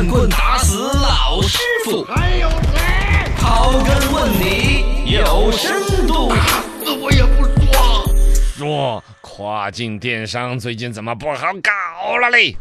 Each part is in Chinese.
乱棍打死老师傅，还有谁？刨根问底有深度。死我也不说。说跨境电商最近怎么不好搞了嘞？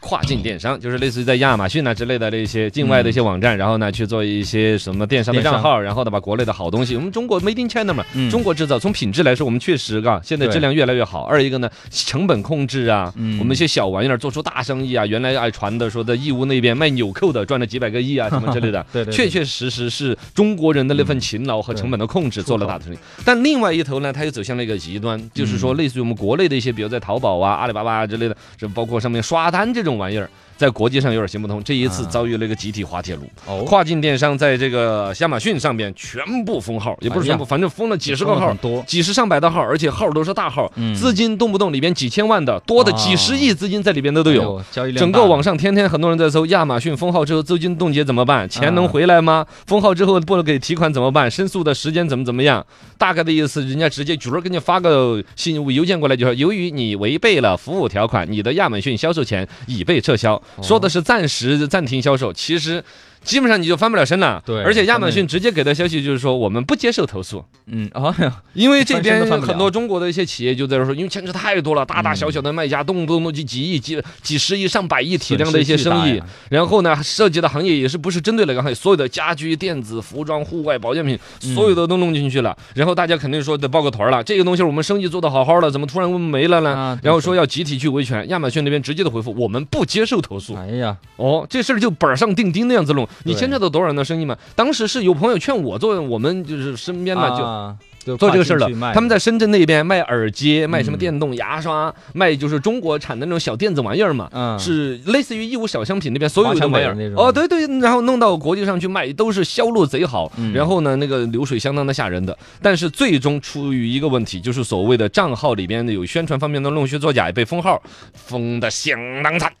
跨境电商就是类似于在亚马逊啊之类的那些境外的一些网站，然后呢去做一些什么电商的账号，然后呢把国内的好东西，我们中国 Made in China 嘛，嗯。中国制造，从品质来说，我们确实啊，现在质量越来越好。二一个呢，成本控制啊，嗯。我们一些小玩意儿做出大生意啊，原来爱传的说在义乌那边卖纽扣的赚了几百个亿啊 什么之类的，对对对确确实实是中国人的那份勤劳和成本的控制做了大的生意。但另外一头呢，它又走向了一个极端，就是说类似于我们国内的一些，比如在淘宝啊、阿里巴巴啊之类的，这包括上面刷单这种这种玩意儿。在国际上有点行不通，这一次啊遭遇了一个集体滑铁卢，哦跨境电商在这个亚马逊上边全部封号，也不是全部，哎反正封了几十个号，多，几十上百的号，而且号都是大号，嗯资金动不动里边几千万的，多的几十亿资金在里边的都有。整个网上天天很多人在搜亚马逊封号之后资金冻结怎么办？钱能回来吗？封号之后不能给提款怎么办？申诉的时间怎么怎么样？大概的意思，人家直接举儿给你发个信邮件过来，就说由于你违背了服务条款，你的亚马逊销售权已被撤销，说的是暂时暂停销售，其实。基本上你就翻不了身了，对而且亚马逊直接给的消息就是说，我们不接受投诉，嗯，啊呀，因为这边很多中国的一些企业就在这说，因为牵扯太多了，大大小小的卖家动不动就几亿、几几十亿、上百亿体量的一些生意。然后呢，涉及的行业也是不是针对哪个行业，所有的家居、电子、服装、户外保健品，嗯所有的都弄进去了。然后大家肯定说得抱个团了，这个东西我们生意做得好好的，怎么突然没了呢？然后说要集体去维权，亚马逊那边直接的回复，我们不接受投诉。哎呀，哦，这事儿就板上钉钉那样子弄，你牵扯到多少人的生意嘛？当时是有朋友劝我做，我们就是身边嘛就。啊做这个事儿了跨境去卖，他们在深圳那边卖耳机，卖什么嗯电动牙刷，卖就是中国产的那种小电子玩意儿嘛。嗯是类似于义乌小商品那边所有的玩意儿哦，对对，然后弄到国际上去卖，都是销路贼好，嗯然后呢，那个流水相当的吓人的，但是最终出于一个问题，就是所谓的账号里边有宣传方面的弄虚作假，也被封号，封的相当惨。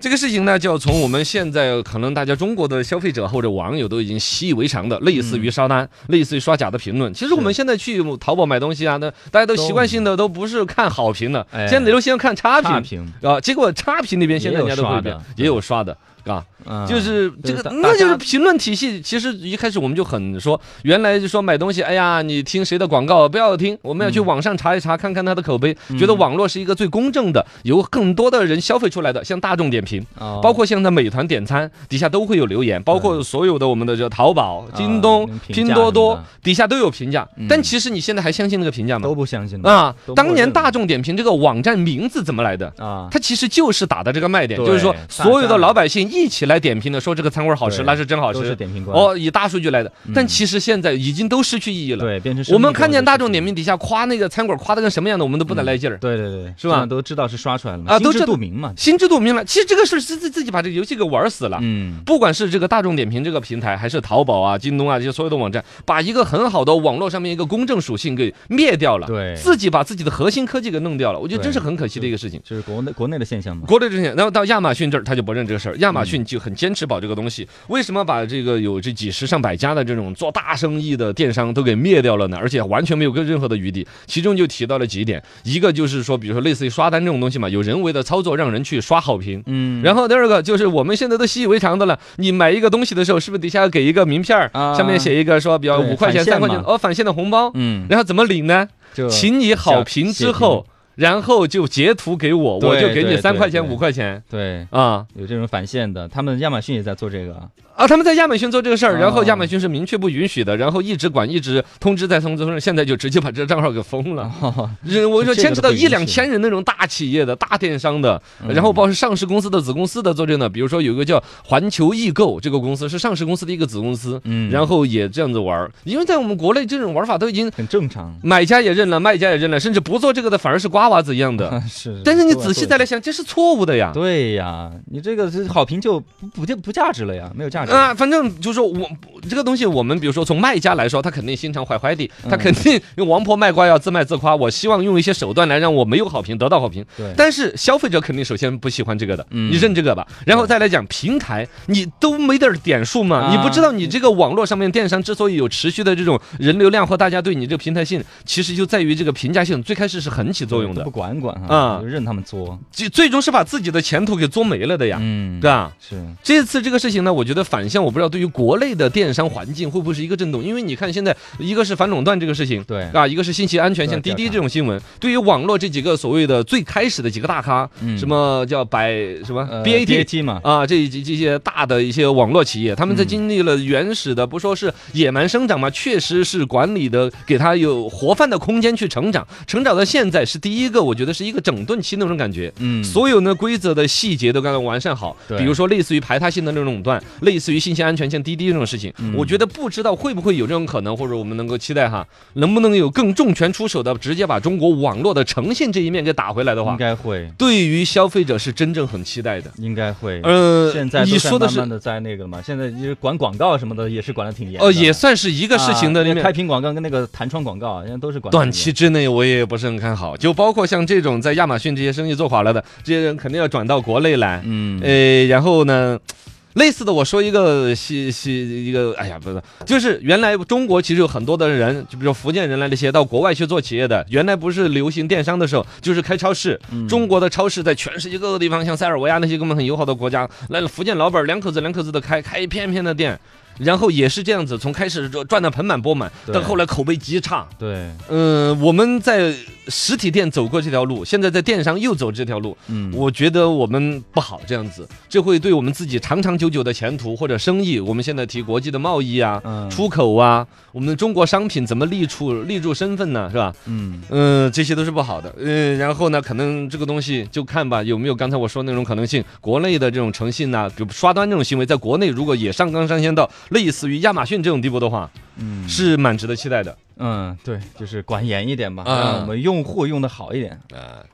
这个事情呢，就要从我们现在可能大家中国的消费者或者网友都已经习以为常的，类似于刷单、类似于刷假的评论。其实我们现在去淘宝买东西啊，那大家都习惯性的都不是看好评的，哎现在流行看差差评评，啊。结果差评那边现在人家都会变也有刷的，也有刷的。啊，嗯就是这个，那就是评论体系。其实一开始我们就很说，原来就说买东西，哎呀，你听谁的广告不要听，我们要去网上查一查，看看他的口碑，觉得网络是一个最公正的，由更多的人消费出来的，像大众点评。哦包括像在美团点餐底下都会有留言，包括所有的我们的这淘宝、京东拼多多底下都有评价嗯。但其实你现在还相信那个评价吗都？不相信啊当年大众点评这个网站名字怎么来的？啊，它其实就是打的这个卖点，就是说所有的老百姓一起来点评的，说这个餐馆好吃，那是真好都是吃。点评官，哦，以大数据来的，但嗯其实现在已经都失去意义了。对，变成我们看见大众点点评底下夸那个餐馆夸的跟什么样的，我们都不得来劲儿。对对对，是吧都知道是刷出来了嘛，心知啊都知道肚明嘛，心知肚明了，其实这个事儿是自自己把这个游戏给玩死了。嗯，不管是这个大众点评这个平台，还是淘宝啊、京东啊这些所有的网站，把一个很好的网络上面一个公正属性给灭掉了，对自己把自己的核心科技给弄掉了，我觉得真是很可惜的一个事情。就是国内国内的现象嘛，国内之前，然后到亚马逊这儿，他就不认这个事儿。亚马嗯逊就很坚持保这个东西。为什么把这个有这几十上百家的这种做大生意的电商都给灭掉了呢？而且完全没有个任何的余地。其中就提到了几点，一个就是说，比如说类似于刷单这种东西嘛，有人为的操作让人去刷好评。嗯，然后第二个就是我们现在都习以为常的了，你买一个东西的时候，是不是底下要给一个名片儿，啊上面写一个说，比如五块钱、三块钱，嘛哦，返现的红包。嗯，然后怎么领呢？就请你好评之后，然后就截图给我，我就给你对三块钱、五块钱。对啊。有这种返现的，他们亚马逊也在做这个，啊，他们在亚马逊做这个事儿，然后哦亚马逊是明确不允许的，然后一直管，一直通知再通知，现在就直接把这个账号给封了。我说这个牵扯到一两千人那种大企业的大电商的，嗯然后包括上市公司的子公司的做这个呢，比如说有一个叫环球易购这个公司是上市公司的一个子公司，嗯。然后也这样子玩儿，因为在我们国内这种玩法都已经很正常，买家也认了，卖家也认了，甚至不做这个的反而是瓜娃子一样的。是，但是你仔细再来想，这是错误的呀。对呀，你这个这好评就不不不不价值了呀，没有价值。啊，反正就是说我这个东西，我们比如说从卖家来说，他肯定心肠坏坏的，他嗯肯定用王婆卖瓜要自卖自夸。我希望用一些手段来让我没有好评得到好评。对但是消费者肯定首先不喜欢这个的，嗯你认这个吧。然后再来讲平台，你都没点点数吗？啊你不知道你这个网络上面电商之所以有持续的这种人流量和大家对你这个平台性，其实就在于这个评价性最开始是很起作用的。都不。管管啊就任他们作。最最终是把自己的前途给作没了的呀，嗯，对吧？是，这次这个事情呢，我觉得反向，我不知道对于国内的电商环境会不会是一个震动，因为你看现在一个是反垄断这个事情，对啊，一个是信息安全，像滴滴这种新闻，对于网络这几个所谓的最开始的几个大咖，嗯什么叫百什么呃 BAT。嘛，啊，这这这些大的一些网络企业，他们在嗯经历了原始的，不说是野蛮生长嘛，确实是管理的，给他有活泛的空间去成长，成长到现在是第一个，我觉得是一个整顿期那种感觉。嗯，所有呢规则的细节都刚刚完善好，对比如说类似于排他性的那种垄断，类似于信息安全像滴滴这种事情，嗯我觉得不知道会不会有这种可能，或者我们能够期待哈，能不能有更重拳出手的，直接把中国网络的诚信这一面给打回来的话应，该会，对于消费者是真正很期待的。应该会。呃，现在你说的是在那个嘛，现在就是管广告什么的也是管的挺严的。哦，也算是一个事情的啊里面。那开屏广告跟那个弹窗广告，现在都是管得短期之内我也不是很看好，就包括像这种在亚马逊这些生意做垮了的这些人，肯定要转到国内来。嗯呃，然后呢，类似的，我说一个是是一个，哎呀，不是，就是原来中国其实有很多的人，就比如说福建人来那些到国外去做企业的，原来不是流行电商的时候，就是开超市。嗯中国的超市在全世界各个地方，像塞尔维亚那些跟我们很友好的国家，来了福建老板两口子两口子的开开一片片的店。然后也是这样子，从开始赚赚的盆满钵满，对到后来口碑极差。对，嗯、我们在实体店走过这条路，现在在电商又走这条路，嗯，我觉得我们不好这样子，这会对我们自己长长久久的前途或者生意，我们现在提国际的贸易啊、嗯出口啊，我们的中国商品怎么立出立住身份呢？是吧？嗯嗯，这些都是不好的。嗯，然后呢，可能这个东西就看吧，有没有刚才我说那种可能性，国内的这种诚信呐、比如刷单这种行为，在国内如果也上纲上线到类似于亚马逊这种地步的话，嗯是蛮值得期待的。嗯，对，就是管严一点嘛，啊让我们用户用的好一点。啊。